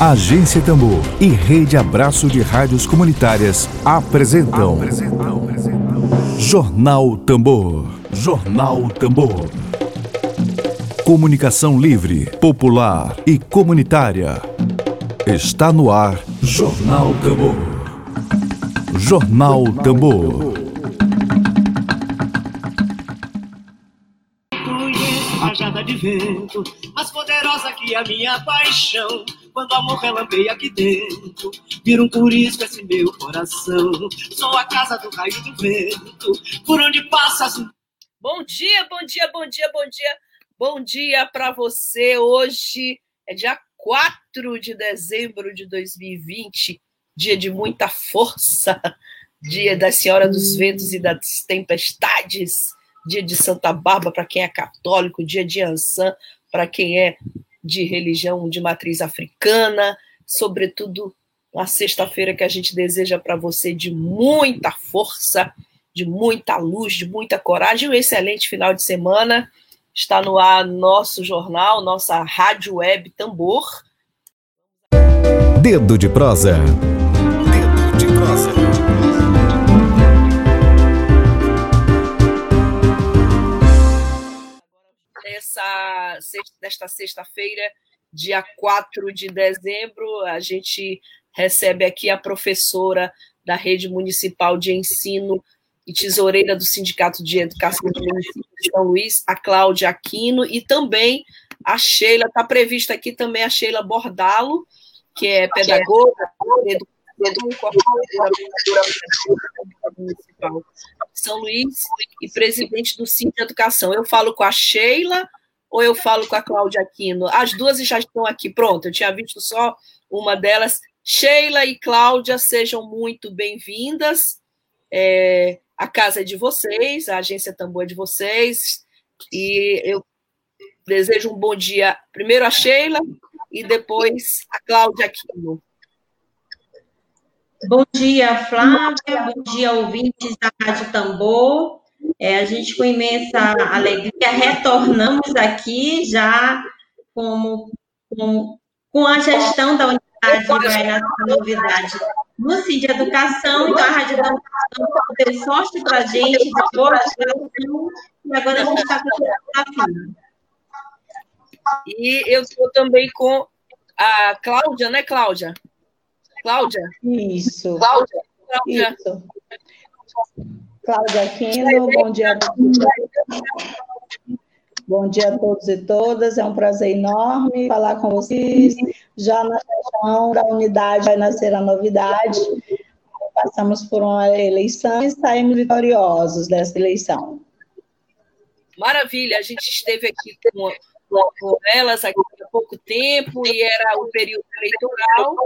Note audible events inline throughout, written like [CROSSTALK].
Agência Tambor e Rede Abraço de Rádios Comunitárias apresentam, apresentam. Jornal Tambor. Jornal Tambor. Comunicação livre, popular e comunitária. Está no ar Jornal Tambor. Jornal Tambor. Rajada de vento, mais poderosa que a minha paixão. Quando o amor relampeia aqui dentro, vira um turismo esse meu coração. Sou a casa do raio do vento, por onde passas. Bom dia, bom dia, bom dia, bom dia. Bom dia para você. Hoje é dia 4 de dezembro de 2020, dia de muita força, dia da Senhora dos Ventos e das Tempestades, dia de Santa Bárbara para quem é católico, dia de Ansan para quem é de religião de matriz africana, sobretudo uma sexta-feira que a gente deseja para você de muita força, de muita luz, de muita coragem, um excelente final de semana. Está no ar nosso jornal, nossa rádio web Tambor. Dedo de prosa. Dedo de prosa. Essa, nesta sexta-feira, dia 4 de dezembro, a gente recebe aqui a professora da Rede Municipal de Ensino e tesoureira do Sindicato de Educação do município de São Luís, a Cláudia Aquino, e também a Sheila, está prevista aqui também a Sheila Bordalo, que é pedagoga, municipal de São Luís e presidente do Sindicato de Educação. Eu falo com a Sheila ou eu falo com a Cláudia Aquino? As duas já estão aqui, pronto, eu tinha visto só uma delas. Sheila e Cláudia, sejam muito bem-vindas. É, a casa é de vocês, a agência Tambor é de vocês, e eu desejo um bom dia primeiro a Sheila e depois a Cláudia Aquino. Bom dia, Flávia, bom dia, ouvintes da Rádio Tambor. É, a gente, com imensa alegria, retornamos aqui já como, com, com a gestão da unidade vai nascer novidade no CID de Educação, então a Rádio Educação deu sorte para a gente, de boa geração, e agora a gente está com desafio. E eu estou também com a Cláudia, né, Cláudia? Cláudia? Isso. Cláudia? Cláudia. Isso. Cláudia Aquino, bom dia a todos. Bom dia a todos e todas, é um prazer enorme falar com vocês já na região da unidade vai nascer a novidade. Passamos por uma eleição e saímos vitoriosos dessa eleição. Maravilha, a gente esteve aqui com, com, com elas aqui há pouco tempo e era o período eleitoral.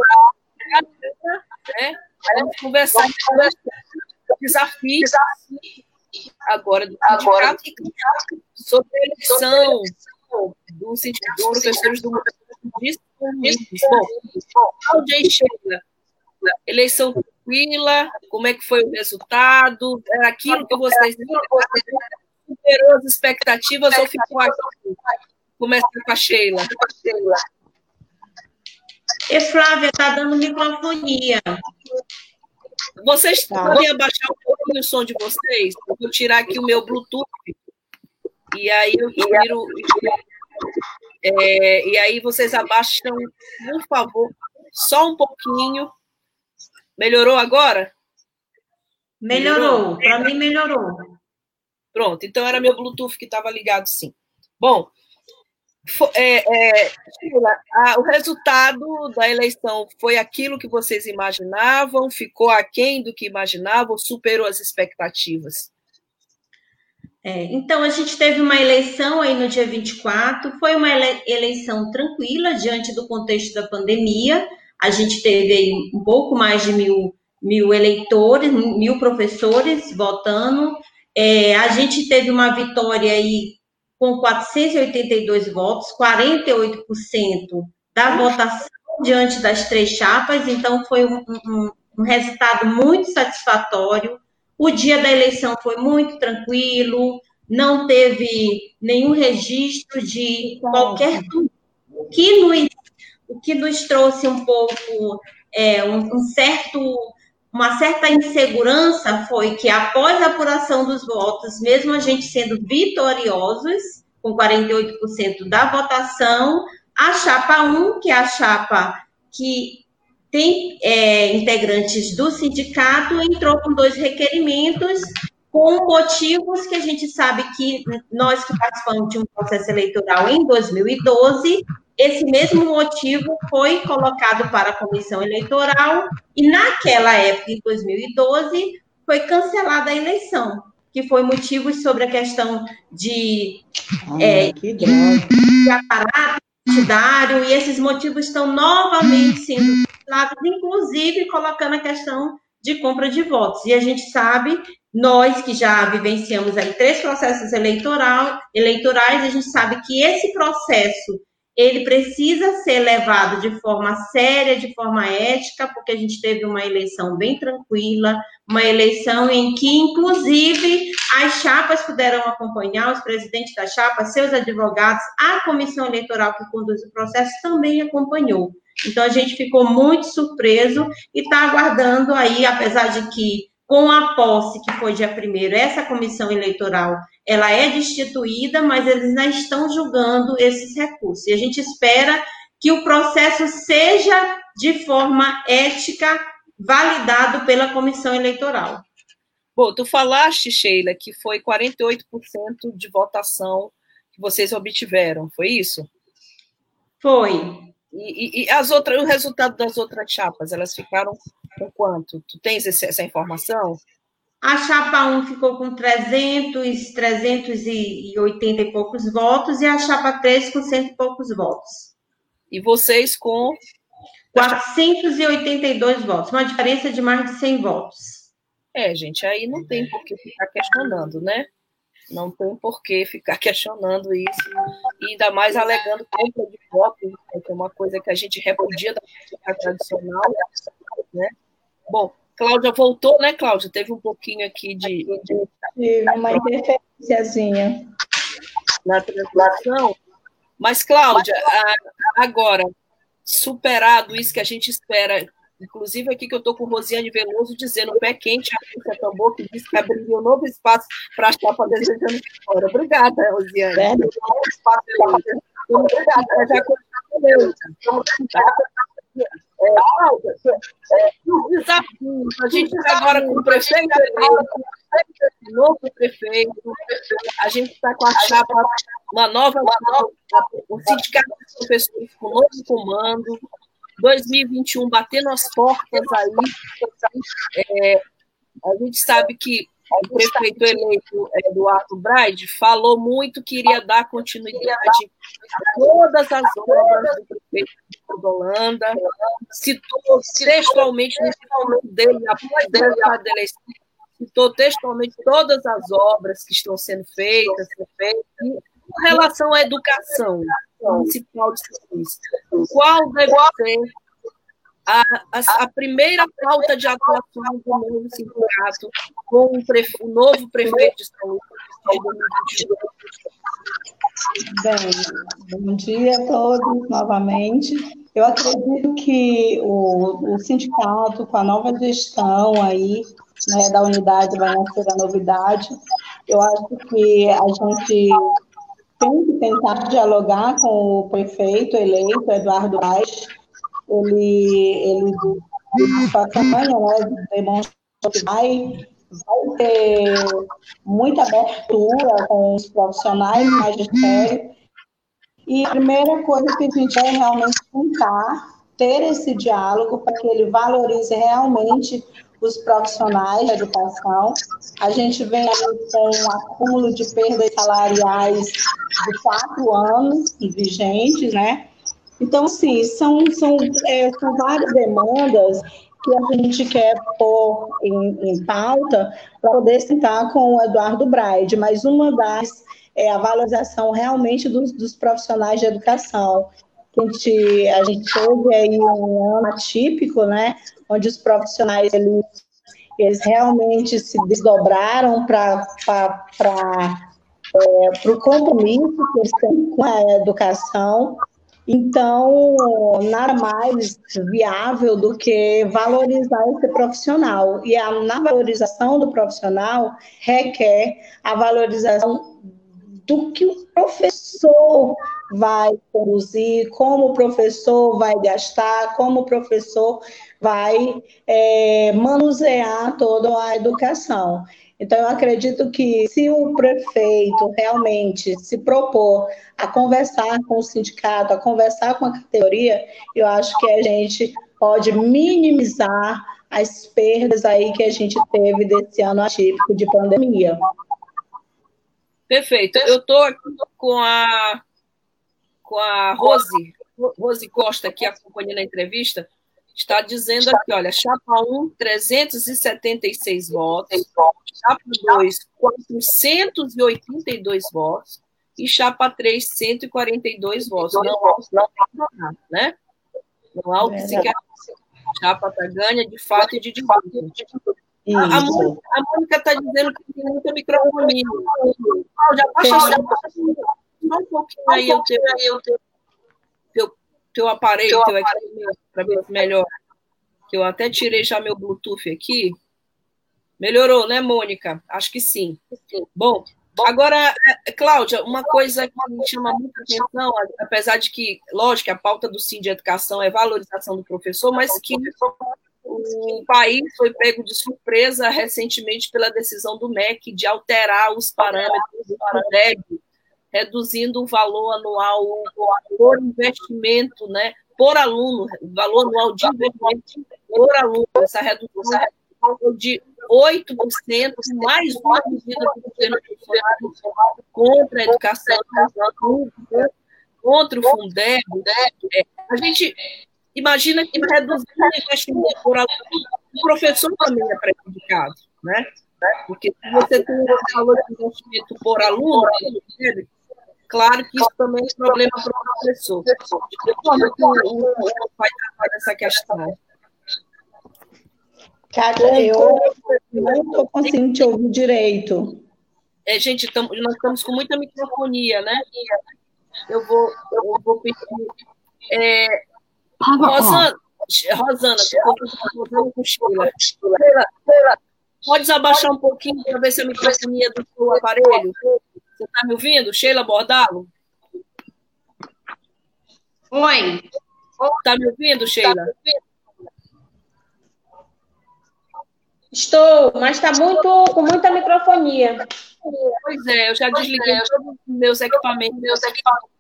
Né? Vamos conversar sobre desafios agora do agora sobre a eleição do dos professores do Bom, Cláudia e Sheila, eleição tranquila, como é que foi o resultado? Era aquilo que vocês superou as expectativas ou ficou aqui? Começa com a Sheila. E Flávia, está dando microfonia. Vocês tá. podem abaixar um pouquinho o som de vocês? Eu vou tirar aqui o meu Bluetooth. E aí eu tiro. É, e aí vocês abaixam, por favor, só um pouquinho. Melhorou agora? Melhorou, para mim melhorou. Pronto, então era meu Bluetooth que estava ligado, sim. Bom, é, é, a, o resultado da eleição foi aquilo que vocês imaginavam? Ficou aquém do que imaginavam? Superou as expectativas? É, então, a gente teve uma eleição aí no dia 24, foi uma eleição tranquila diante do contexto da pandemia. A gente teve aí um pouco mais de mil, mil eleitores, mil professores votando. É, a gente teve uma vitória aí com 482 votos, 48% da votação diante das três chapas, então foi um, um, um resultado muito satisfatório. O dia da eleição foi muito tranquilo, não teve nenhum registro de qualquer. O que nos, o que nos trouxe um pouco é, um, um certo uma certa insegurança foi que após a apuração dos votos, mesmo a gente sendo vitoriosos, com 48% da votação, a chapa 1, que é a chapa que tem é, integrantes do sindicato, entrou com dois requerimentos com motivos que a gente sabe que nós que participamos de um processo eleitoral em 2012, esse mesmo motivo foi colocado para a comissão eleitoral e naquela época, em 2012, foi cancelada a eleição, que foi motivos sobre a questão de, é, de, de aparato partidário, e esses motivos estão novamente sendo cancelados, inclusive colocando a questão de compra de votos. E a gente sabe nós que já vivenciamos aí três processos eleitoral, eleitorais, a gente sabe que esse processo ele precisa ser levado de forma séria, de forma ética, porque a gente teve uma eleição bem tranquila, uma eleição em que, inclusive, as chapas puderam acompanhar, os presidentes da chapa, seus advogados, a comissão eleitoral que conduz o processo também acompanhou. Então, a gente ficou muito surpreso e está aguardando aí, apesar de que com a posse, que foi dia primeiro, essa comissão eleitoral, ela é destituída, mas eles ainda estão julgando esses recursos. E a gente espera que o processo seja de forma ética validado pela comissão eleitoral. Bom, tu falaste, Sheila, que foi 48% de votação que vocês obtiveram, foi isso? Foi. E, e, as outras, o resultado das outras chapas, elas ficaram com quanto? Tu tens esse, essa informação? A chapa 1 ficou com 300, 380 e poucos votos e a chapa 3 com cento e poucos votos. E vocês com 482 votos, uma diferença de mais de 100 votos. É, gente, aí não tem por que ficar questionando, né? Não tem por que ficar questionando isso, e ainda mais alegando compra de votos, né, que é uma coisa que a gente repudia da política tradicional, né? Bom, Cláudia voltou, né, Cláudia? Teve um pouquinho aqui de. de... uma interferênciazinha. Na translação. Mas, Cláudia, agora, superado isso que a gente espera Inclusive, aqui que eu estou com Rosiane Veloso dizendo, pé quente, a Tambor, que disse que abriu um novo espaço para a chapa desejando vitória. Obrigada, Rosiane. É, Obrigada, já desafio. A gente está agora com o prefeito eleito, novo prefeito, a gente está com a chapa, uma nova, uma nova, o sindicato dos professores com novo comando, 2021 batendo as portas aí. É, a gente sabe que o prefeito eleito Eduardo Braide falou muito que iria dar continuidade a todas as obras do prefeito de Holanda, citou textualmente no momento dele, após a eleição, citou textualmente todas as obras que estão sendo feitas, feitas com relação à educação municipal de serviço, qual deve ser a, a, a, primeira pauta de atuação do novo sindicato com o, prefe, o novo prefeito de saúde Bem, bom dia a todos novamente. Eu acredito que o, o sindicato, com a nova gestão aí, né, da unidade vai nascer a novidade. Eu acho que a gente tem que tentar dialogar com o prefeito eleito, Eduardo Reis, ele, ele, sua campanha né, demonstra que vai, vai ter muita abertura com os profissionais do magistério. E a primeira coisa que a gente é realmente tentar ter esse diálogo para que ele valorize realmente os profissionais da educação. A gente vem com um acúmulo de perdas salariais de quatro anos vigentes, né? Então, sim, são, são, é, são várias demandas que a gente quer pôr em, em pauta para poder sentar com o Eduardo Braide, mas uma das é a valorização realmente dos, dos profissionais de educação. A gente, a gente teve aí um ano atípico, né, onde os profissionais eles, eles realmente se desdobraram para é, o compromisso que eles têm com a educação Então, nada mais viável do que valorizar esse profissional. E a, na valorização do profissional requer a valorização do que o professor vai conduzir, como o professor vai gastar, como o professor vai é, manusear toda a educação. Então, eu acredito que se o prefeito realmente se propor a conversar com o sindicato, a conversar com a categoria, eu acho que a gente pode minimizar as perdas aí que a gente teve desse ano atípico de pandemia. Perfeito. Eu estou aqui com a, com a Rose, Rose Costa, aqui acompanhando a entrevista está dizendo aqui, olha, chapa 1, 376 votos, chapa 2, 482 votos, e chapa 3, 142 votos. Não, não, não, né? Não há o que se quer. Chapa tá ganha de fato e de fato. A, a Mônica está dizendo que tem muita microfonia. Cláudia, baixa só um pouquinho aí o teu, teu, teu aparelho, teu equipamento, para ver se melhora. Que eu até tirei já meu Bluetooth aqui. Melhorou, né, Mônica? Acho que sim. Bom, agora, é, Cláudia, uma coisa que me chama muita atenção, apesar de que, lógico, a pauta do Sim de Educação é valorização do professor, mas que o país foi pego de surpresa recentemente pela decisão do MEC de alterar os parâmetros do FUNDEB, reduzindo o valor anual por investimento, né, por aluno, valor anual de investimento por aluno, essa redução de 8%, mais uma medida do governo Bolsonaro contra a educação contra o Fundeb. É, a gente imagina que reduzindo o investimento por aluno, o professor também é prejudicado, né? Porque se você tem um valor de investimento por aluno, Claro que isso também é problema para o professor. Que forma que o vai tratar dessa questão? Cara, eu não estou conseguindo te ouvir direito. É, gente, tamo, nós estamos com muita microfonia, né? Eu vou, eu vou pedir. É, Rosana, Rosana, Rosana com Sheila. Sheila, pode abaixar um pouquinho para ver se a microfonia do seu aparelho? Você está me ouvindo? Sheila Bordalo? Oi. Está me ouvindo, Sheila? Estou, mas está muito com muita microfonia. Pois é, eu já desliguei todos os meus equipamentos. Meus equipamentos.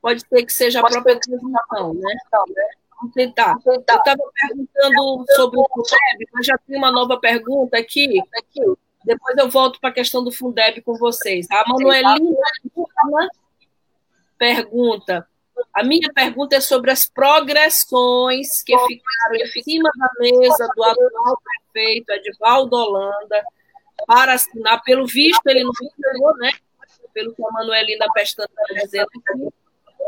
Pode ser que seja a própria transmissão, né? Vamos tentar. Eu estava perguntando sobre o Fundeb, mas já tem uma nova pergunta aqui. Depois eu volto para a questão do Fundeb com vocês. A Manuelina pergunta. A minha pergunta é sobre as progressões que ficaram em cima da mesa do atual prefeito Edvaldo Holanda para assinar. Pelo visto, ele não entregou, né? Pelo que a Manuelina Pestana está dizendo aqui.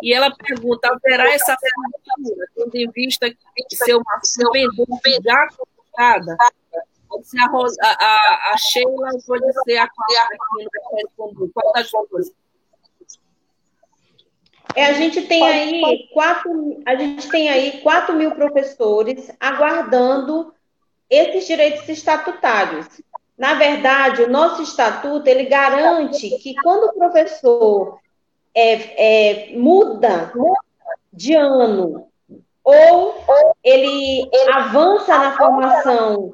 E ela pergunta: haverá essa assinatura, tendo em vista que ser uma pendência já colocada? Pode ser a, Rosa, a, a, a Sheila, pode ser a Cláudia. Qual das duas? É, a gente tem aí quatro, a gente tem aí 4 mil professores aguardando esses direitos estatutários. Na verdade, o nosso estatuto ele garante que quando o professor é, é, muda de ano ou ele avança na formação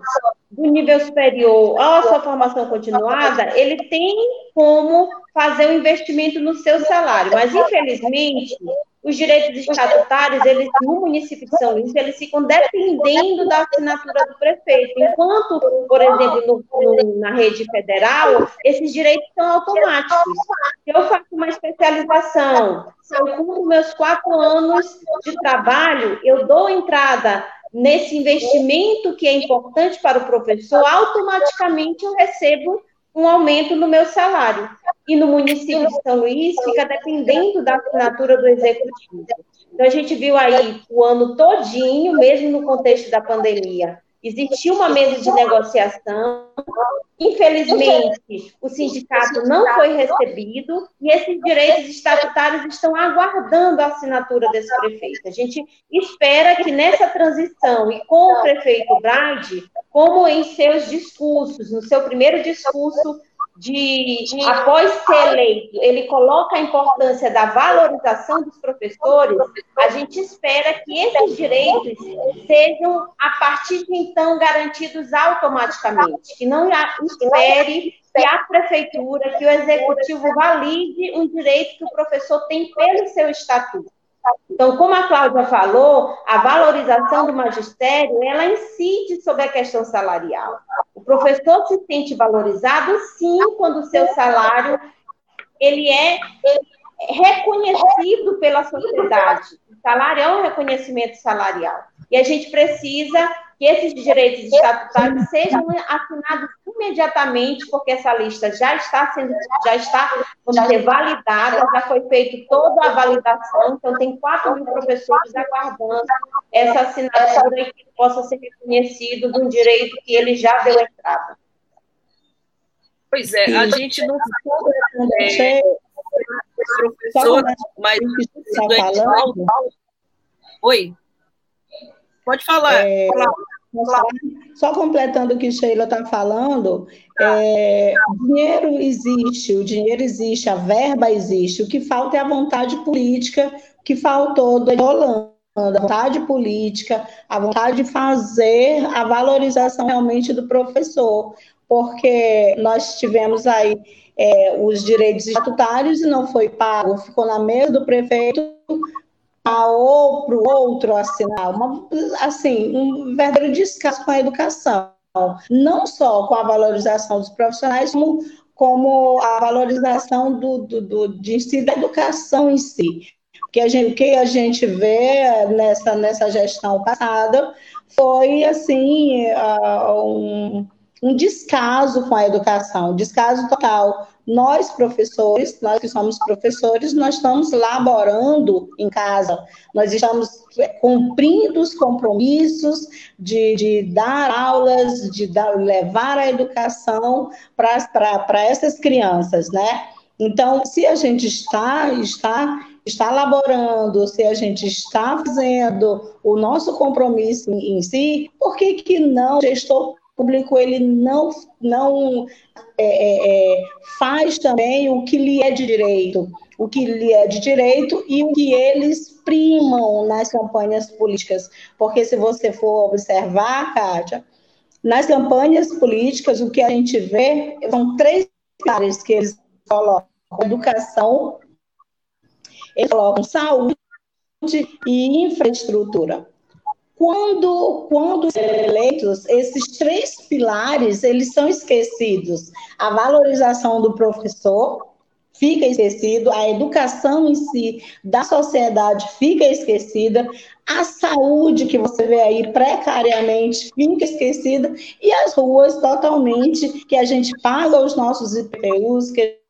do nível superior à sua formação continuada, ele tem como fazer um investimento no seu salário. Mas, infelizmente, os direitos estatutários, eles, no município de São Luís, eles ficam dependendo da assinatura do prefeito. Enquanto, por exemplo, no, no, na rede federal, esses direitos são automáticos. Se eu faço uma especialização, se eu cumpro meus quatro anos de trabalho, eu dou entrada nesse investimento que é importante para o professor, automaticamente eu recebo um aumento no meu salário. E no município de São Luís fica dependendo da assinatura do executivo. Então a gente viu aí o ano todinho, mesmo no contexto da pandemia, Existiu uma mesa de negociação, infelizmente, o sindicato não foi recebido e esses direitos estatutários estão aguardando a assinatura desse prefeito. A gente espera que nessa transição e com o prefeito Brade, como em seus discursos, no seu primeiro discurso de, após ser eleito, ele coloca a importância da valorização dos professores, a gente espera que esses direitos sejam, a partir de então, garantidos automaticamente, que não espere que a prefeitura, que o executivo valide um direito que o professor tem pelo seu estatuto. Então, como a Cláudia falou, a valorização do magistério, ela incide sobre a questão salarial. O professor se sente valorizado, sim, quando o seu salário ele é reconhecido pela sociedade. O salário é um reconhecimento salarial. E a gente precisa que esses direitos estatutários sejam assinados imediatamente, porque essa lista já está sendo, já está, vamos dizer, validada, já foi feita toda a validação, então tem 4 mil professores aguardando essa assinatura e que possa ser reconhecido de um direito que ele já deu entrada. Pois é, a gente não é, professor, mas Oi. Pode falar. É, só completando o que Sheila está falando, é, o dinheiro existe, o dinheiro existe, a verba existe, o que falta é a vontade política que faltou do Holanda, a vontade política, a vontade de fazer a valorização realmente do professor, porque nós tivemos aí é, os direitos estatutários e não foi pago, ficou na mesa do prefeito ou para o outro assinar, uma, assim, um verdadeiro descaso com a educação, não só com a valorização dos profissionais, como, como a valorização do, do, do, de si, da educação em si. Porque a gente, o que a gente vê nessa, nessa gestão passada foi, assim, uh, um, um descaso com a educação, um descaso total nós, professores, nós que somos professores, nós estamos laborando em casa, nós estamos é, cumprindo os compromissos de, de dar aulas, de dar, levar a educação para essas crianças, né? Então, se a gente está, está, está laborando, se a gente está fazendo o nosso compromisso em, si, por que, que não gestor público ele não, não é, é, é, faz também o que lhe é de direito, o que lhe é de direito e o que eles primam nas campanhas políticas. Porque se você for observar, Kátia, nas campanhas políticas, o que a gente vê são três áreas que eles colocam: educação, eles colocam saúde e infraestrutura. Quando, quando eleitos, esses três pilares, eles são esquecidos. A valorização do professor fica esquecido, a educação em si da sociedade fica esquecida, a saúde que você vê aí precariamente fica esquecida e as ruas totalmente que a gente paga os nossos IPTUs, que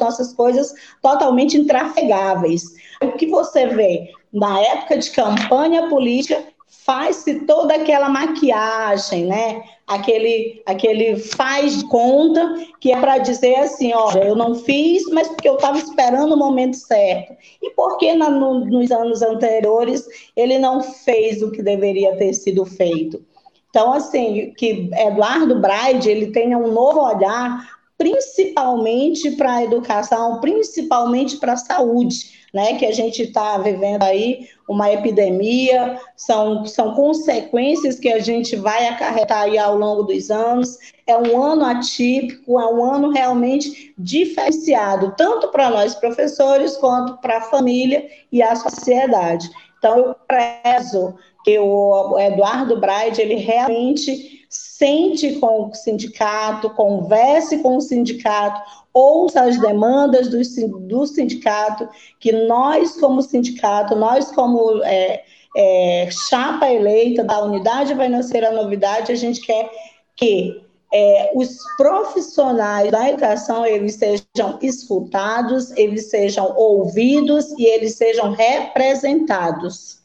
nossas coisas totalmente intrafegáveis. O que você vê na época de campanha política, faz-se toda aquela maquiagem, né? Aquele, aquele faz conta que é para dizer assim, olha, eu não fiz, mas porque eu estava esperando o momento certo. E por que na, no, nos anos anteriores ele não fez o que deveria ter sido feito? Então, assim, que Eduardo Braide ele tenha um novo olhar, principalmente para a educação, principalmente para a saúde né, que a gente está vivendo aí uma epidemia, são, são consequências que a gente vai acarretar aí ao longo dos anos. É um ano atípico, é um ano realmente diferenciado, tanto para nós professores, quanto para a família e a sociedade. Então, eu prezo que o Eduardo Braide, ele realmente sente com o sindicato, converse com o sindicato, ouça as demandas do, do sindicato, que nós, como sindicato, nós, como é, é, chapa eleita da Unidade Vai Nascer a Novidade, a gente quer que é, os profissionais da educação eles sejam escutados, eles sejam ouvidos e eles sejam representados.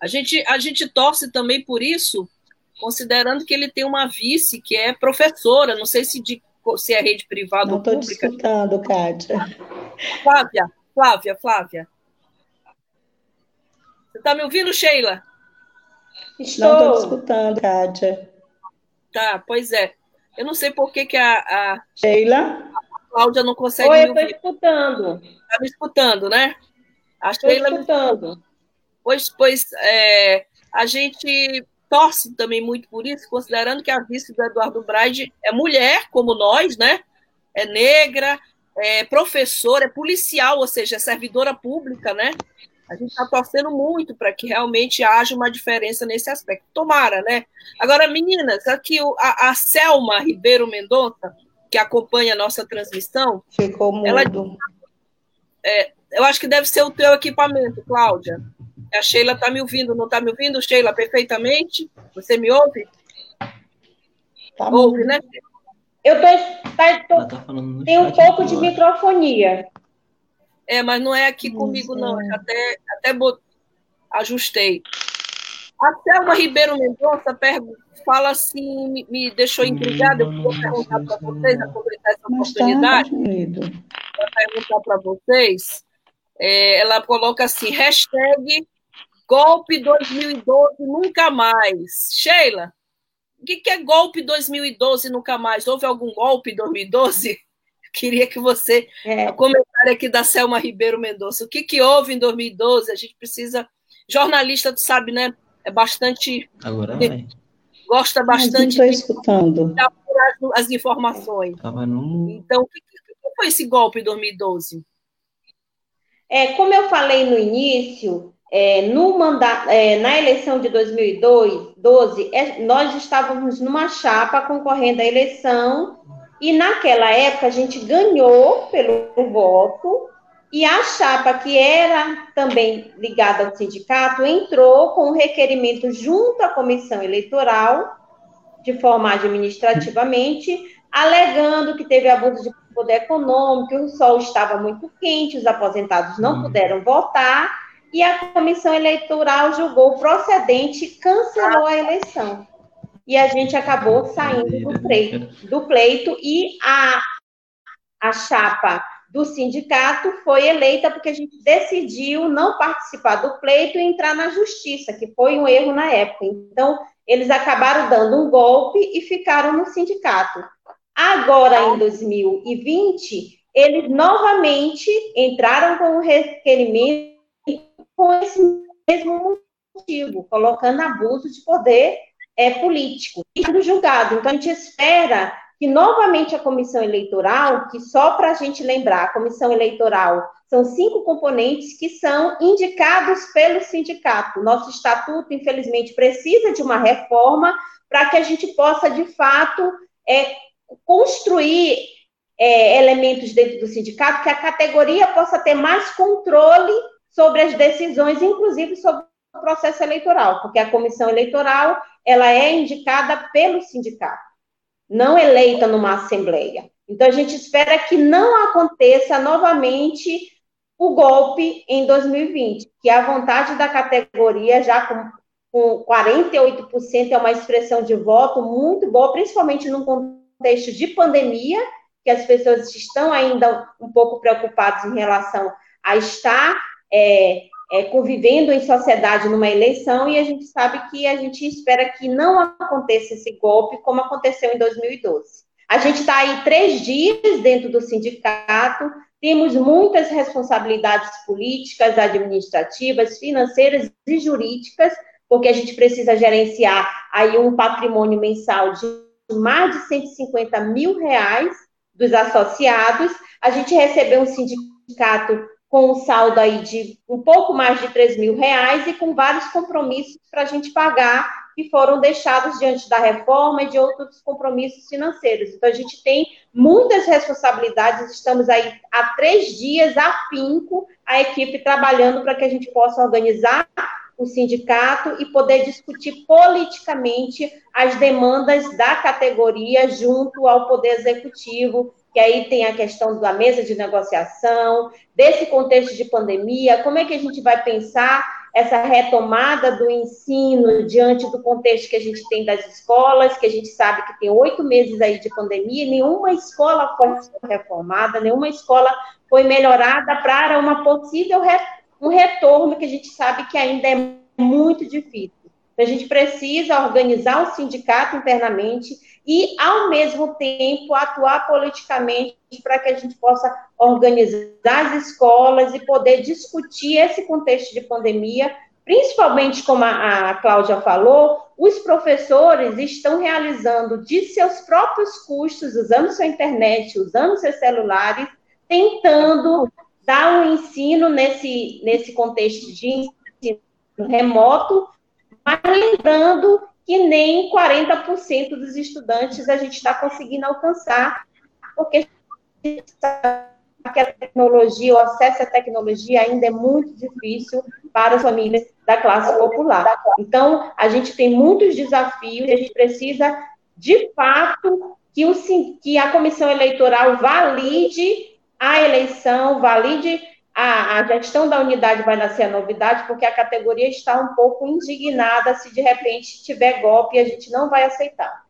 A gente, a gente torce também por isso, considerando que ele tem uma vice que é professora, não sei se, de, se é rede privada não ou pública. Não estou escutando, Kátia. Flávia, Flávia, Flávia. Você está me ouvindo, Sheila? Estou. Não estou escutando, Kátia. Tá, pois é. Eu não sei por que, que a, a... Sheila? A Cláudia não consegue Oi, me ouvir. eu estou escutando. Está me escutando, né? A Sheila estou escutando. Me... Pois, pois é, a gente torce também muito por isso, considerando que a vice do Eduardo Braide é mulher, como nós, né? É negra, é professora, é policial, ou seja, é servidora pública, né? A gente está torcendo muito para que realmente haja uma diferença nesse aspecto. Tomara, né? Agora, meninas, aqui a, a Selma Ribeiro Mendonça, que acompanha a nossa transmissão. Ficou mudo. Ela, é, eu acho que deve ser o teu equipamento, Cláudia. A Sheila está me ouvindo, não está me ouvindo, Sheila, perfeitamente? Você me ouve? Tá ouve, né? Eu tô, tá, tô tá tem um pouco de microfonia. É, mas não é aqui comigo, não. Eu até, até bot... ajustei. A Thelma Ribeiro Mendonça fala assim, me, me deixou intrigada, eu vou perguntar para vocês, aproveitar essa oportunidade. Vou perguntar para vocês. É, ela coloca assim, hashtag golpe 2012 nunca mais. Sheila, o que, que é golpe 2012 nunca mais? Houve algum golpe em 2012? Queria que você. É. comentário aqui da Selma Ribeiro Mendonça. O que, que houve em 2012? A gente precisa. Jornalista, tu sabe, né? É bastante. Agora vai. Gosta bastante de, escutando. de apurar as informações. No... Então, o que, que foi esse golpe em 2012? É, como eu falei no início, é, no mandato, é, na eleição de 2012, é, nós estávamos numa chapa concorrendo à eleição e naquela época a gente ganhou pelo voto e a chapa que era também ligada ao sindicato entrou com um requerimento junto à comissão eleitoral, de forma administrativamente, alegando que teve abuso de poder econômico, que o sol estava muito quente, os aposentados não uhum. puderam votar, e a comissão eleitoral julgou procedente e cancelou a eleição e a gente acabou saindo do pleito, do pleito e a, a chapa do sindicato foi eleita porque a gente decidiu não participar do pleito e entrar na justiça, que foi um erro na época. Então, eles acabaram dando um golpe e ficaram no sindicato. Agora, em 2020, eles novamente entraram com o requerimento com esse mesmo motivo, colocando abuso de poder é, político e do julgado. Então, a gente espera que novamente a comissão eleitoral, que só para a gente lembrar, a comissão eleitoral são cinco componentes que são indicados pelo sindicato. Nosso estatuto, infelizmente, precisa de uma reforma para que a gente possa, de fato, é, construir é, elementos dentro do sindicato, que a categoria possa ter mais controle sobre as decisões, inclusive sobre o processo eleitoral, porque a comissão eleitoral ela é indicada pelo sindicato, não eleita numa assembleia. Então, a gente espera que não aconteça novamente o golpe em 2020, que a vontade da categoria, já com, com 48%, é uma expressão de voto muito boa, principalmente num contexto de pandemia, que as pessoas estão ainda um pouco preocupadas em relação a estar é, é, convivendo em sociedade numa eleição e a gente sabe que a gente espera que não aconteça esse golpe como aconteceu em 2012. A gente está aí três dias dentro do sindicato, temos muitas responsabilidades políticas, administrativas, financeiras e jurídicas, porque a gente precisa gerenciar aí um patrimônio mensal de mais de 150 mil reais dos associados. A gente recebeu um sindicato com um saldo aí de um pouco mais de 3 mil reais e com vários compromissos para a gente pagar que foram deixados diante da reforma e de outros compromissos financeiros. Então, a gente tem muitas responsabilidades, estamos aí há três dias, a finco, a equipe trabalhando para que a gente possa organizar o sindicato e poder discutir politicamente as demandas da categoria junto ao Poder Executivo que aí tem a questão da mesa de negociação, desse contexto de pandemia, como é que a gente vai pensar essa retomada do ensino diante do contexto que a gente tem das escolas, que a gente sabe que tem oito meses aí de pandemia, nenhuma escola foi reformada, nenhuma escola foi melhorada para uma possível re, um retorno que a gente sabe que ainda é muito difícil. A gente precisa organizar o sindicato internamente e, ao mesmo tempo, atuar politicamente para que a gente possa organizar as escolas e poder discutir esse contexto de pandemia, principalmente, como a, a Cláudia falou, os professores estão realizando de seus próprios custos, usando sua internet, usando seus celulares, tentando dar um ensino nesse, nesse contexto de ensino remoto, mas lembrando que nem 40% dos estudantes a gente está conseguindo alcançar, porque que a tecnologia, o acesso à tecnologia ainda é muito difícil para as famílias da classe popular. Então, a gente tem muitos desafios e a gente precisa, de fato, que, o, que a comissão eleitoral valide a eleição, valide a, a, gestão da unidade vai nascer a novidade, porque a categoria está um pouco indignada se de repente tiver golpe, a gente não vai aceitar.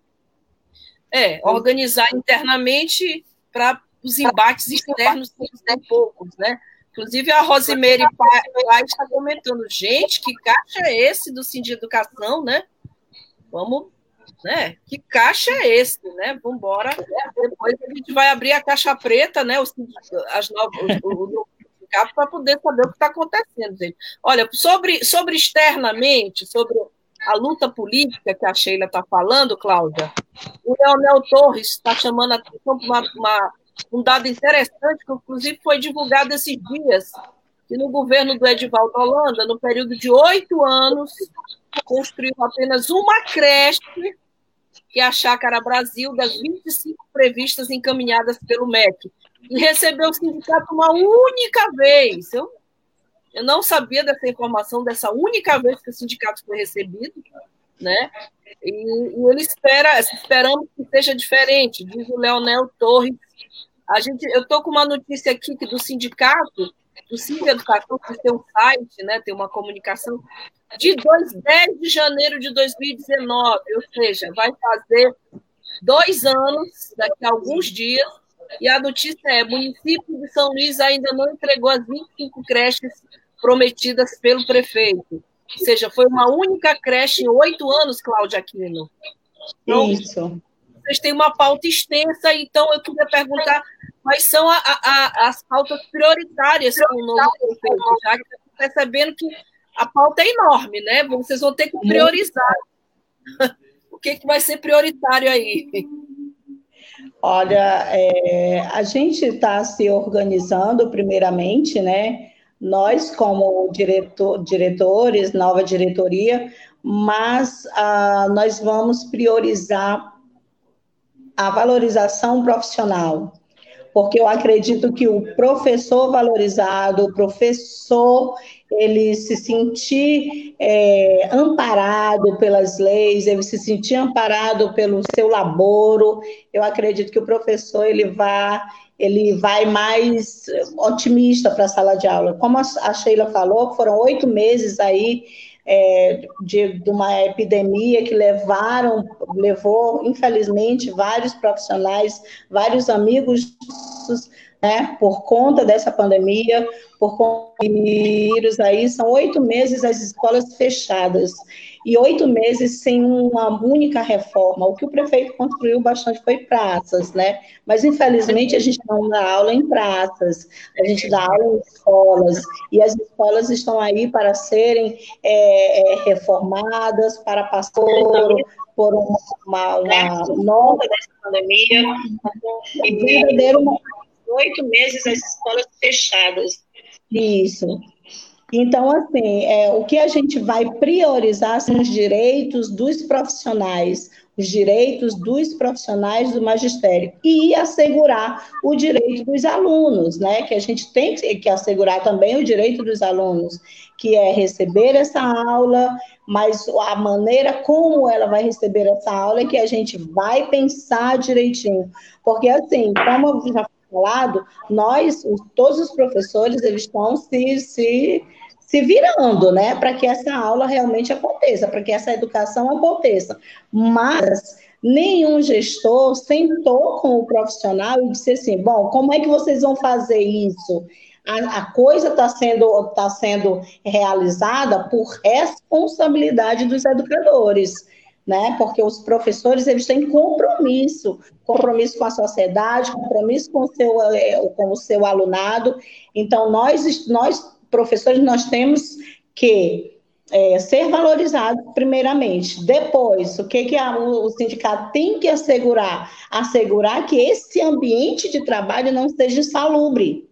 É, organizar internamente para os embates externos serem poucos, né? Inclusive a Rosemary Pai está comentando, gente, que caixa é esse do de Educação, né? Vamos, né? Que caixa é esse, né? Vamos embora. Depois a gente vai abrir a caixa preta, né? Os, as novas, o, o, para poder saber o que está acontecendo, gente. Olha, sobre, sobre externamente, sobre a luta política que a Sheila está falando, Cláudia, o Leonel Torres está chamando a atenção para um dado interessante, que inclusive foi divulgado esses dias, que no governo do Edivaldo Holanda, no período de oito anos, construiu apenas uma creche, que é a Chácara Brasil, das 25 previstas encaminhadas pelo MEC e recebeu o sindicato uma única vez. Eu, eu não sabia dessa informação, dessa única vez que o sindicato foi recebido, né? E, e ele espera, esperamos que seja diferente, diz o Leonel Torres. A gente, eu estou com uma notícia aqui que do sindicato, do Sim Educação, que tem um site, né, tem uma comunicação, de 2, 10 de janeiro de 2019, ou seja, vai fazer dois anos, daqui a alguns dias, e a notícia é: o município de São Luís ainda não entregou as 25 creches prometidas pelo prefeito. Ou seja, foi uma única creche em oito anos, Cláudia Aquino. Então, Isso. Vocês têm uma pauta extensa, então eu queria perguntar quais são a, a, as pautas prioritárias com o novo prefeito, já que estou percebendo que a pauta é enorme, né? Vocês vão ter que priorizar. [LAUGHS] o que, que vai ser prioritário aí? Olha, é, a gente está se organizando, primeiramente, né? Nós, como diretor, diretores, nova diretoria, mas ah, nós vamos priorizar a valorização profissional, porque eu acredito que o professor valorizado, o professor ele se sentir é, amparado pelas leis, ele se sentir amparado pelo seu laboro, eu acredito que o professor ele vai, ele vai mais otimista para a sala de aula. Como a Sheila falou, foram oito meses aí é, de, de, uma epidemia que levaram, levou, infelizmente, vários profissionais, vários amigos né, por conta dessa pandemia, por conta do vírus aí, são oito meses as escolas fechadas e oito meses sem uma única reforma. O que o prefeito construiu bastante foi praças, né? Mas infelizmente a gente não dá aula em praças, a gente dá aula em escolas e as escolas estão aí para serem é, é, reformadas, para passar por uma, uma, uma nova dessa pandemia, um verdadeiro oito meses as escolas fechadas. Isso. Então, assim, é, o que a gente vai priorizar são os direitos dos profissionais, os direitos dos profissionais do magistério e assegurar o direito dos alunos, né? Que a gente tem que assegurar também o direito dos alunos, que é receber essa aula, mas a maneira como ela vai receber essa aula é que a gente vai pensar direitinho, porque assim, como eu já falado, nós, todos os professores, eles estão se, se, se virando, né, para que essa aula realmente aconteça, para que essa educação aconteça. Mas nenhum gestor sentou com o profissional e disse assim: bom, como é que vocês vão fazer isso? A, a coisa está sendo, tá sendo realizada por responsabilidade dos educadores. Né? Porque os professores eles têm compromisso, compromisso com a sociedade, compromisso com o seu, eh, com o seu alunado. Então nós, nós professores nós temos que é, ser valorizado primeiramente. Depois, o que, que a, o sindicato tem que assegurar? Assegurar que esse ambiente de trabalho não esteja insalubre.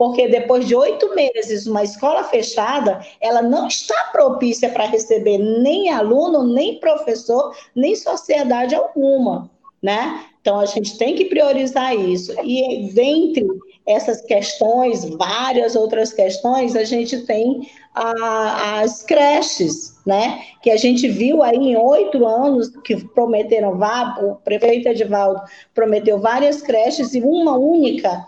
Porque depois de oito meses, uma escola fechada, ela não está propícia para receber nem aluno, nem professor, nem sociedade alguma, né? Então, a gente tem que priorizar isso. E dentre essas questões, várias outras questões, a gente tem a, as creches, né? Que a gente viu aí em oito anos que prometeram, o prefeito Edivaldo prometeu várias creches e uma única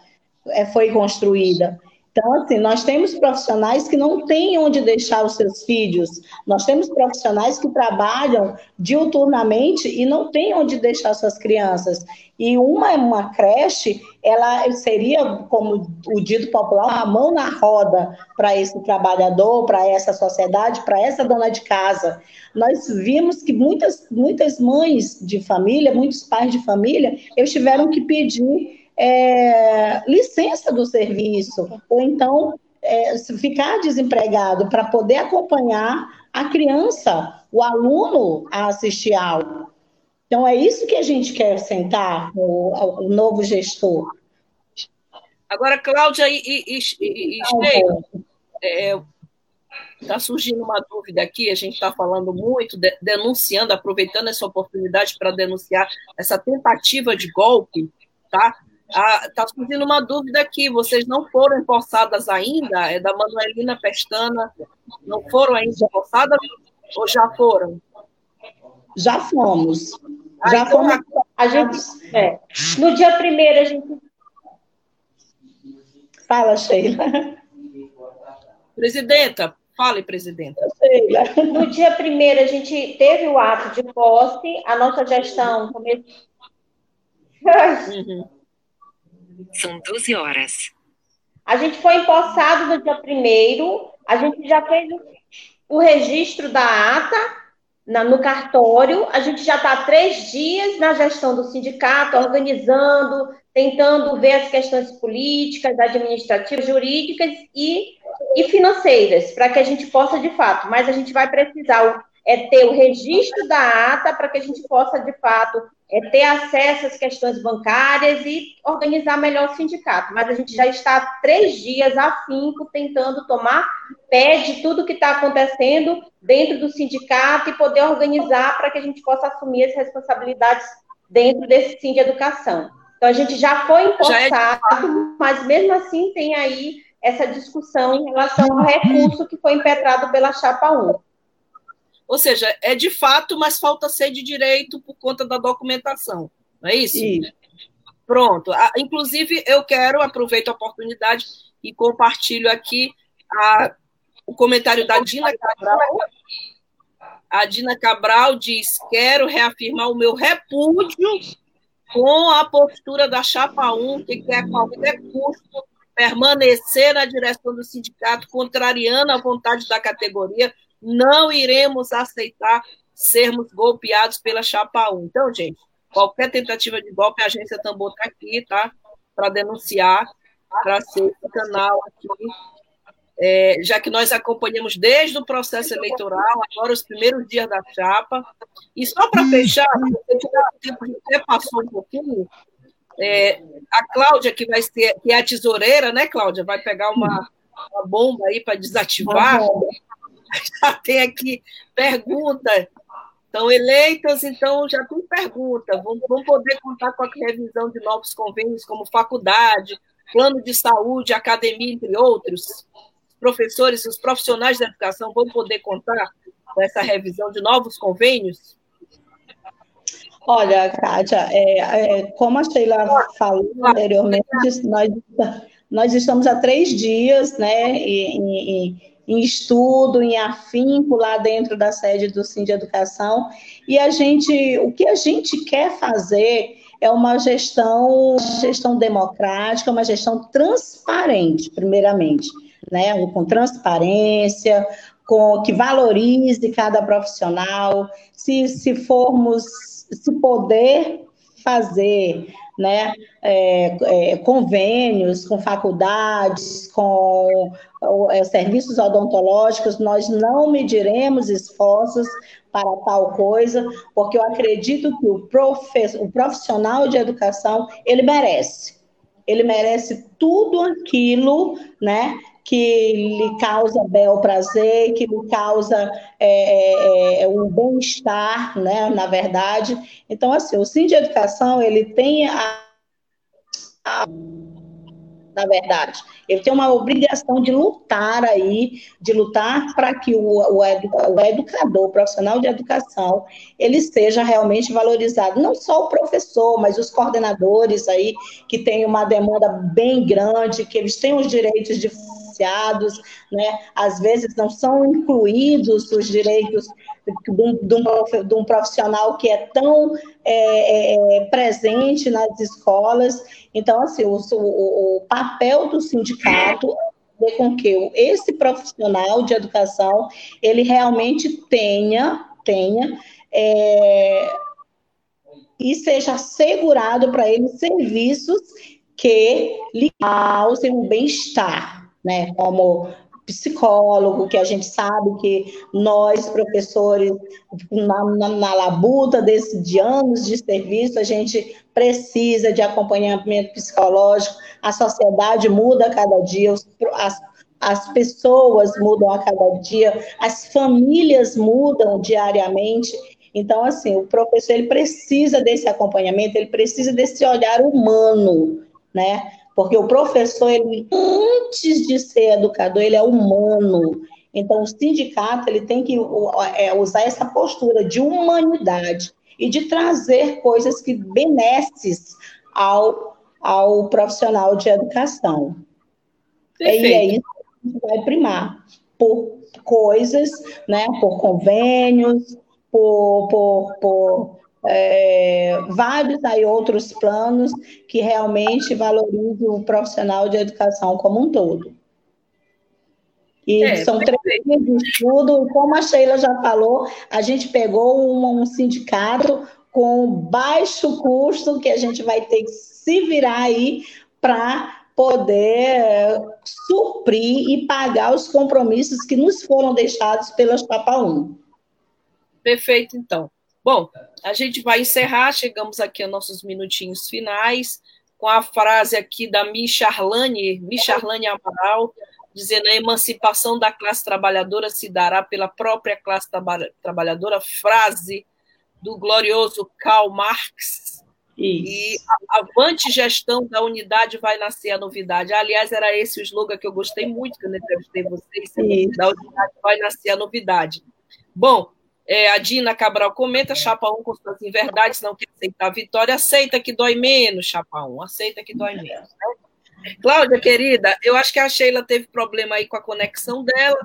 é, foi construída. Então, assim, nós temos profissionais que não têm onde deixar os seus filhos, nós temos profissionais que trabalham diuturnamente e não têm onde deixar suas crianças. E uma, uma creche, ela seria, como o dito popular, a mão na roda para esse trabalhador, para essa sociedade, para essa dona de casa. Nós vimos que muitas, muitas mães de família, muitos pais de família, eles tiveram que pedir é, licença do serviço, ou então é, ficar desempregado para poder acompanhar a criança, o aluno a assistir aula. Então, é isso que a gente quer sentar o, o novo gestor. Agora, Cláudia e, e, e, e está é, surgindo uma dúvida aqui, a gente está falando muito, de, denunciando, aproveitando essa oportunidade para denunciar essa tentativa de golpe, tá? Está ah, surgindo uma dúvida aqui, vocês não foram empossadas ainda? É da Manuelina Pestana, não foram ainda empossadas ou já foram? Já fomos. Ah, já então, fomos. A gente, é, no dia primeiro, a gente. Fala, Sheila. Presidenta, fale, presidenta. Sheila. No dia primeiro, a gente teve o ato de posse, a nossa gestão começou. Uhum. São 12 horas. A gente foi empossado no dia primeiro, a gente já fez o registro da ata na, no cartório, a gente já está três dias na gestão do sindicato, organizando, tentando ver as questões políticas, administrativas, jurídicas e, e financeiras, para que a gente possa, de fato, mas a gente vai precisar é ter o registro da ata para que a gente possa, de fato, é ter acesso às questões bancárias e organizar melhor o sindicato. Mas a gente já está há três dias afinco tentando tomar pé de tudo que está acontecendo dentro do sindicato e poder organizar para que a gente possa assumir as responsabilidades dentro desse Sim de Educação. Então, a gente já foi empossado, é mas mesmo assim tem aí essa discussão em relação ao recurso que foi impetrado pela Chapa 1. Ou seja, é de fato, mas falta ser de direito por conta da documentação. Não é isso? isso. Pronto. Inclusive, eu quero, aproveito a oportunidade e compartilho aqui a, o comentário da Dina Cabral. A Dina Cabral diz: quero reafirmar o meu repúdio com a postura da Chapa 1, que quer a qualquer custo permanecer na direção do sindicato, contrariando a vontade da categoria, não iremos aceitar sermos golpeados pela chapa 1. Então, gente, qualquer tentativa de golpe, a agência Tambor está aqui, tá? Para denunciar, para ser esse canal aqui. É, já que nós acompanhamos desde o processo eleitoral, agora os primeiros dias da chapa. E só para fechar, porque o tempo até passou um pouquinho, é, a Cláudia, que vai ser, que é a tesoureira, né, Cláudia? Vai pegar uma, uma bomba aí para desativar. [LAUGHS] já tem aqui pergunta. Estão eleitas, então já tem pergunta. Vão, vão poder contar com a revisão de novos convênios, como faculdade, plano de saúde, academia, entre outros. Os professores, os profissionais da educação vão poder contar com essa revisão de novos convênios? Olha, Kátia, é, é, como a Sheila falou anteriormente, nós, nós estamos há três dias né, e, em estudo, em afinco lá dentro da sede do Sim de Educação. E a gente, o que a gente quer fazer é uma gestão, gestão democrática, uma gestão transparente, primeiramente, né? Com transparência, com que valorize cada profissional. Se, se formos, se poder fazer né, é, é, convênios com faculdades, com é, serviços odontológicos, nós não mediremos esforços para tal coisa, porque eu acredito que o, o profissional de educação, ele merece. Ele merece tudo aquilo, né, que lhe causa bel prazer, que lhe causa é, é, é um bem-estar, né, na verdade. Então, assim, o Sim de Educação, ele tem a, a na verdade. Ele tem uma obrigação de lutar aí, de lutar para que o, o, o, educador, o profissional de educação, ele seja realmente valorizado. Não só o professor, mas os coordenadores aí, que têm uma demanda bem grande, que eles têm os direitos de associados, né? às vezes não são incluídos os direitos de um, profissional que é tão é, é, é, presente nas escolas. Então, assim, o, o, o papel do sindicato é com que esse profissional de educação ele realmente tenha, tenha é, e seja assegurado para ele serviços que lhe causem um bem-estar, né? Como psicólogo, que a gente sabe que nós, professores, na, na, na, labuta desse, de anos de serviço, a gente precisa de acompanhamento psicológico, a sociedade muda a cada dia, os, as, as pessoas mudam a cada dia, as famílias mudam diariamente, então, assim, o professor, ele precisa desse acompanhamento, ele precisa desse olhar humano, né? Porque o professor, ele, antes de ser educador, ele é humano. Então, o sindicato ele tem que é, usar essa postura de humanidade e de trazer coisas que benesses ao, ao profissional de educação. Perfeito. E é isso que a gente vai primar por coisas, né, por convênios, por, por, por é, vários aí outros planos que realmente valorizam o profissional de educação como um todo. E é, são três dias de estudo, como a Sheila já falou, a gente pegou um, um sindicato com baixo custo que a gente vai ter que se virar aí para poder suprir e pagar os compromissos que nos foram deixados pela Chapa 1. Perfeito, então. Bom, a gente vai encerrar, chegamos aqui aos nossos minutinhos finais, com a frase aqui da Micharlane, Micharlane Amaral, dizendo a emancipação da classe trabalhadora se dará pela própria classe trabalhadora, frase do glorioso Karl Marx. Isso. E avante gestão da unidade vai nascer a novidade. Aliás, era esse o slogan que eu gostei muito quando eu entrevistei vocês. Isso. Da unidade vai nascer a novidade. Bom, é, a Dina Cabral comenta, Chapa 1 com suas inverdades, não quer aceitar a vitória, aceita que dói menos, Chapa 1, aceita que dói menos. Né? Cláudia, querida, eu acho que a Sheila teve problema aí com a conexão dela,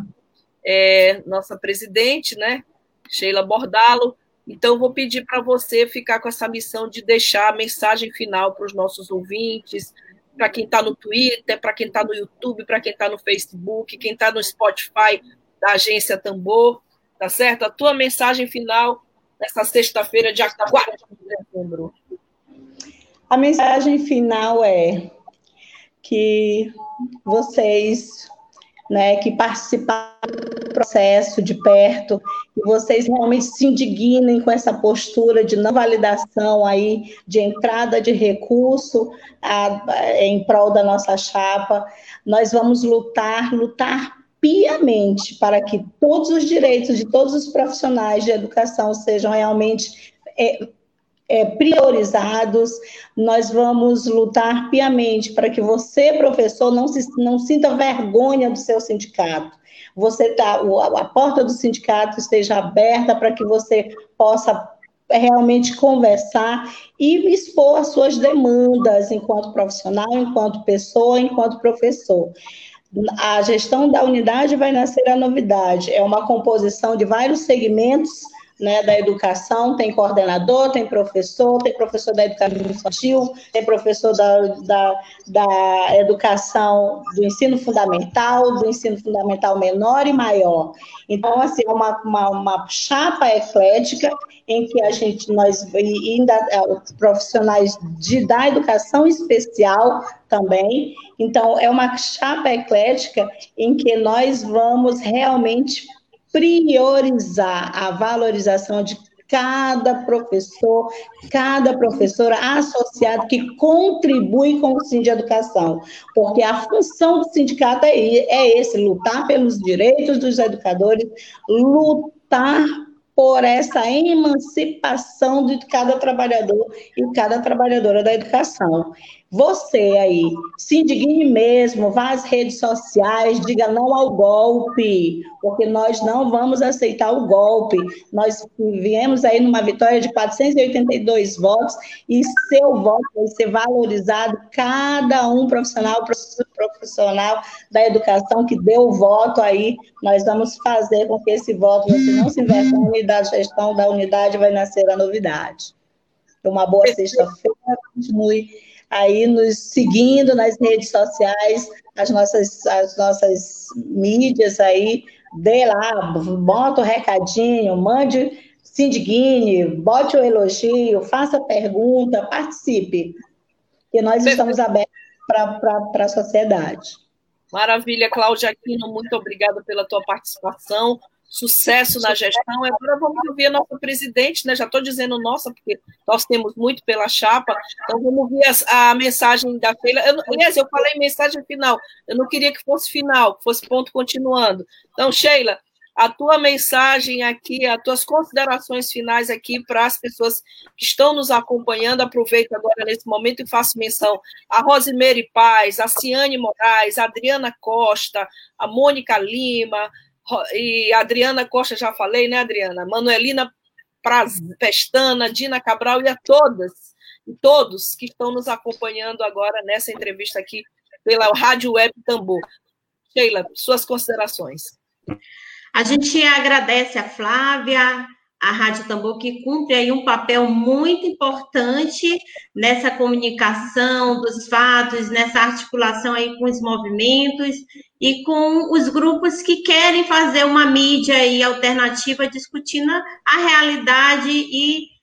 é, nossa presidente, né, Sheila Bordalo, então vou pedir para você ficar com essa missão de deixar a mensagem final para os nossos ouvintes, para quem está no Twitter, para quem está no YouTube, para quem está no Facebook, quem está no Spotify da Agência Tambor, tá certo? A tua mensagem final nessa sexta-feira, dia 4 de dezembro. A mensagem final é que vocês, né, que participaram do processo de perto, que vocês realmente se indignem com essa postura de não validação aí, de entrada de recurso a, em prol da nossa chapa. Nós vamos lutar, lutar piamente para que todos os direitos de todos os profissionais de educação sejam realmente é, é, priorizados. Nós vamos lutar piamente para que você, professor, não, se, não sinta vergonha do seu sindicato. Você tá, a porta do sindicato esteja aberta para que você possa realmente conversar e expor as suas demandas enquanto profissional, enquanto pessoa, enquanto professor. A gestão da unidade vai nascer a novidade. É uma composição de vários segmentos né, da educação, tem coordenador, tem professor, tem professor da educação infantil, tem professor da, da, da educação do ensino fundamental, do ensino fundamental menor e maior. Então, assim, é uma, uma, uma chapa eclética em que a gente, nós ainda é, profissionais de, da educação especial também. Então, é uma chapa eclética em que nós vamos realmente priorizar a valorização de cada professor, cada professora associada que contribui com o Sim de Educação, porque a função do sindicato é, é esse, lutar pelos direitos dos educadores, lutar por essa emancipação de cada trabalhador e cada trabalhadora da educação. Você aí, se indigne mesmo, vá às redes sociais, diga não ao golpe, porque nós não vamos aceitar o golpe. Nós viemos aí numa vitória de 482 votos e seu voto vai ser valorizado, cada um profissional, profissional da educação que deu o voto aí, nós vamos fazer com que esse voto, você não se envergonhe da gestão da unidade, vai nascer a novidade. Uma boa sexta-feira, continue aí nos seguindo nas redes sociais, as nossas, as nossas mídias aí, dê lá, bota o recadinho, mande, se indigne, bote o elogio, faça pergunta, participe, que nós estamos abertos para a sociedade. Maravilha, Cláudia Aquino, muito obrigada pela tua participação sucesso na gestão. Agora vamos ouvir a nossa presidente, né? Já estou dizendo nossa, porque nós temos muito pela chapa. Então vamos ouvir a, a mensagem da Sheila. Eu, aliás, eu falei mensagem final. Eu não queria que fosse final, que fosse ponto continuando. Então, Sheila, a tua mensagem aqui, as tuas considerações finais aqui para as pessoas que estão nos acompanhando. Aproveito agora nesse momento e faço menção a Rosemary Paz, a Ciane Moraes, a Adriana Costa, a Mônica Lima, e Adriana Costa, já falei, né, Adriana? Manuelina Pestana, Dina Cabral e a todas e todos que estão nos acompanhando agora nessa entrevista aqui pela Rádio Web Tambor. Sheila, suas considerações. A gente agradece a Flávia, a Rádio Tambor, que cumpre aí um papel muito importante nessa comunicação dos fatos, nessa articulação aí com os movimentos e com os grupos que querem fazer uma mídia aí alternativa discutindo a realidade e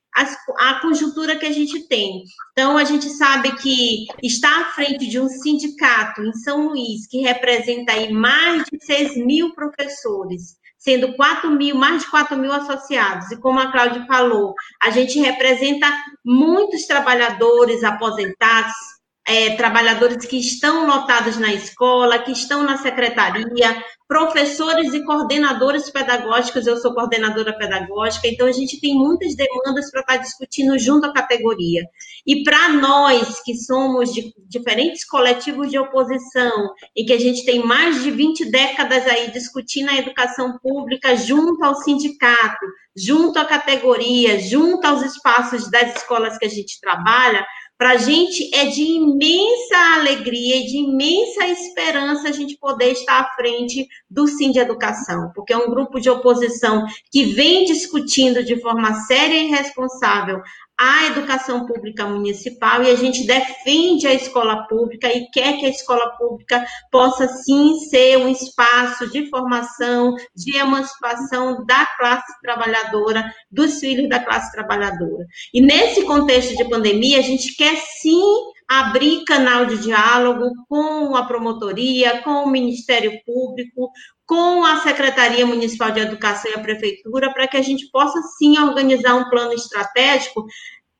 a conjuntura que a gente tem. Então, a gente sabe que está à frente de um sindicato em São Luís, que representa aí mais de 6 mil professores, sendo 4 mil, mais de 4 mil associados. E como a Cláudia falou, a gente representa muitos trabalhadores aposentados, é, trabalhadores que estão lotados na escola, que estão na secretaria, professores e coordenadores pedagógicos, eu sou coordenadora pedagógica, então a gente tem muitas demandas para estar discutindo junto à categoria. E para nós, que somos de diferentes coletivos de oposição, e que a gente tem mais de 20 décadas aí discutindo a educação pública junto ao sindicato, junto à categoria, junto aos espaços das escolas que a gente trabalha, para a gente é de imensa alegria, de imensa esperança a gente poder estar à frente do Sim de Educação, porque é um grupo de oposição que vem discutindo de forma séria e responsável a educação pública municipal e a gente defende a escola pública e quer que a escola pública possa sim ser um espaço de formação, de emancipação da classe trabalhadora, dos filhos da classe trabalhadora. E nesse contexto de pandemia, a gente quer sim abrir canal de diálogo com a promotoria, com o Ministério Público, com a Secretaria Municipal de Educação e a Prefeitura, para que a gente possa sim organizar um plano estratégico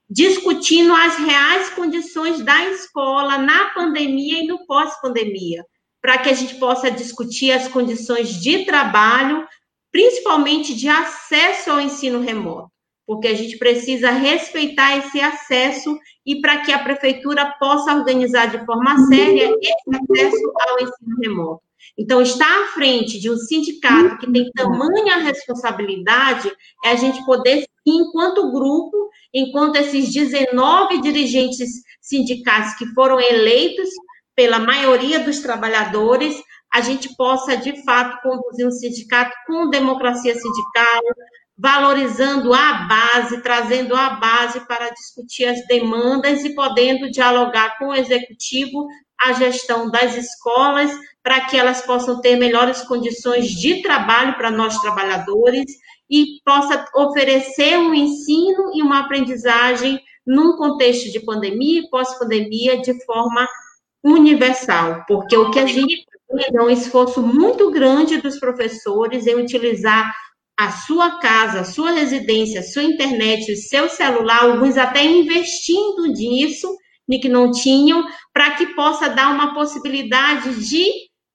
discutindo as reais condições da escola na pandemia e no pós-pandemia, para que a gente possa discutir as condições de trabalho, principalmente de acesso ao ensino remoto, porque a gente precisa respeitar esse acesso e para que a prefeitura possa organizar de forma séria esse acesso ao ensino remoto. Então, estar à frente de um sindicato que tem tamanha responsabilidade é a gente poder, enquanto grupo, enquanto esses 19 dirigentes sindicais que foram eleitos pela maioria dos trabalhadores, a gente possa, de fato, conduzir um sindicato com democracia sindical, valorizando a base, trazendo a base para discutir as demandas e podendo dialogar com o executivo, a gestão das escolas, para que elas possam ter melhores condições de trabalho para nós trabalhadores e possa oferecer um ensino e uma aprendizagem num contexto de pandemia e pós-pandemia de forma universal, porque o que a gente é um esforço muito grande dos professores em utilizar a sua casa, a sua residência, a sua internet, o seu celular, alguns até investindo nisso, que não tinham, para que possa dar uma possibilidade de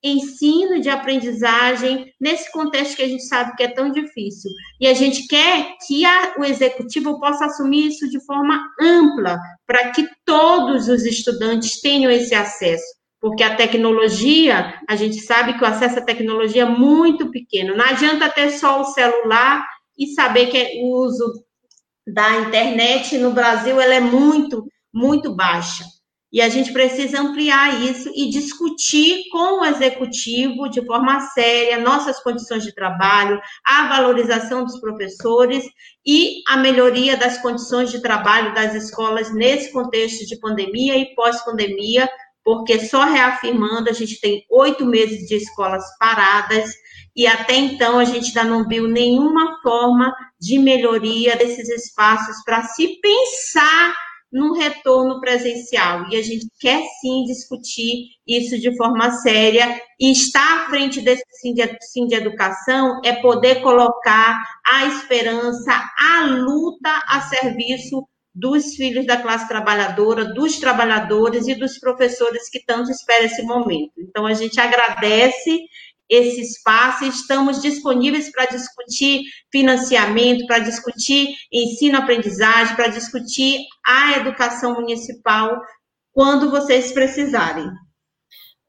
ensino, de aprendizagem, nesse contexto que a gente sabe que é tão difícil. E a gente quer que a, o executivo possa assumir isso de forma ampla, para que todos os estudantes tenham esse acesso. Porque a tecnologia, a gente sabe que o acesso à tecnologia é muito pequeno. Não adianta ter só o celular e saber que o uso da internet no Brasil ela é muito, muito baixa. E a gente precisa ampliar isso e discutir com o executivo de forma séria nossas condições de trabalho, a valorização dos professores e a melhoria das condições de trabalho das escolas nesse contexto de pandemia e pós-pandemia, porque só reafirmando, a gente tem oito meses de escolas paradas e até então a gente ainda não viu nenhuma forma de melhoria desses espaços para se pensar no retorno presencial. E a gente quer sim discutir isso de forma séria e estar à frente desse sim de, de educação é poder colocar a esperança, a luta a serviço dos filhos da classe trabalhadora, dos trabalhadores e dos professores que tanto esperam esse momento. Então, a gente agradece esse espaço e estamos disponíveis para discutir financiamento, para discutir ensino-aprendizagem, para discutir a educação municipal quando vocês precisarem.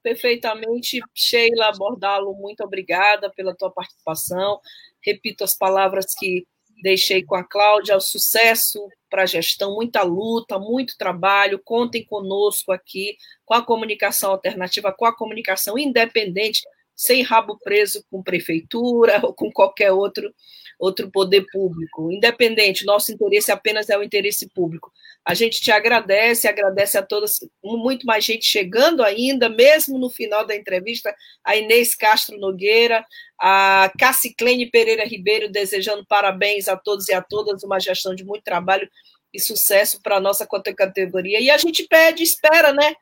Perfeitamente, Sheila Bordalo, muito obrigada pela tua participação. Repito as palavras que deixei com a Cláudia, o sucesso para a gestão, muita luta, muito trabalho. Contem conosco aqui com a comunicação alternativa, com a comunicação independente sem rabo preso com prefeitura ou com qualquer outro, outro poder público. Independente, nosso interesse apenas é o interesse público. A gente te agradece, agradece a todas, muito mais gente chegando ainda, mesmo no final da entrevista, a Inês Castro Nogueira, a Cassiclene Pereira Ribeiro, desejando parabéns a todos e a todas, uma gestão de muito trabalho e sucesso para a nossa categoria. E a gente pede, espera, né?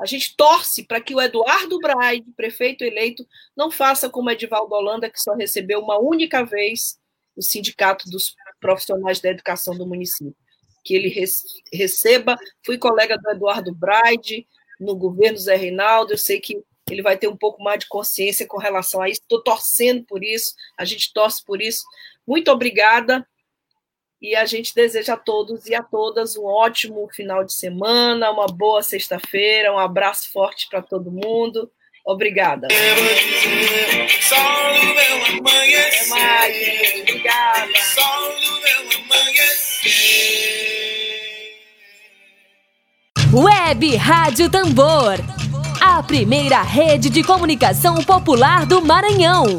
A gente torce para que o Eduardo Braide, prefeito eleito, não faça como Edivaldo Holanda, que só recebeu uma única vez o Sindicato dos Profissionais da Educação do município. Que ele receba. Fui colega do Eduardo Braide no governo Zé Reinaldo, eu sei que ele vai ter um pouco mais de consciência com relação a isso. Estou torcendo por isso, a gente torce por isso. Muito obrigada e a gente deseja a todos e a todas um ótimo final de semana, uma boa sexta-feira, um abraço forte para todo mundo. Obrigada. Até mais, Obrigada. Web Rádio Tambor. A primeira rede de comunicação popular do Maranhão.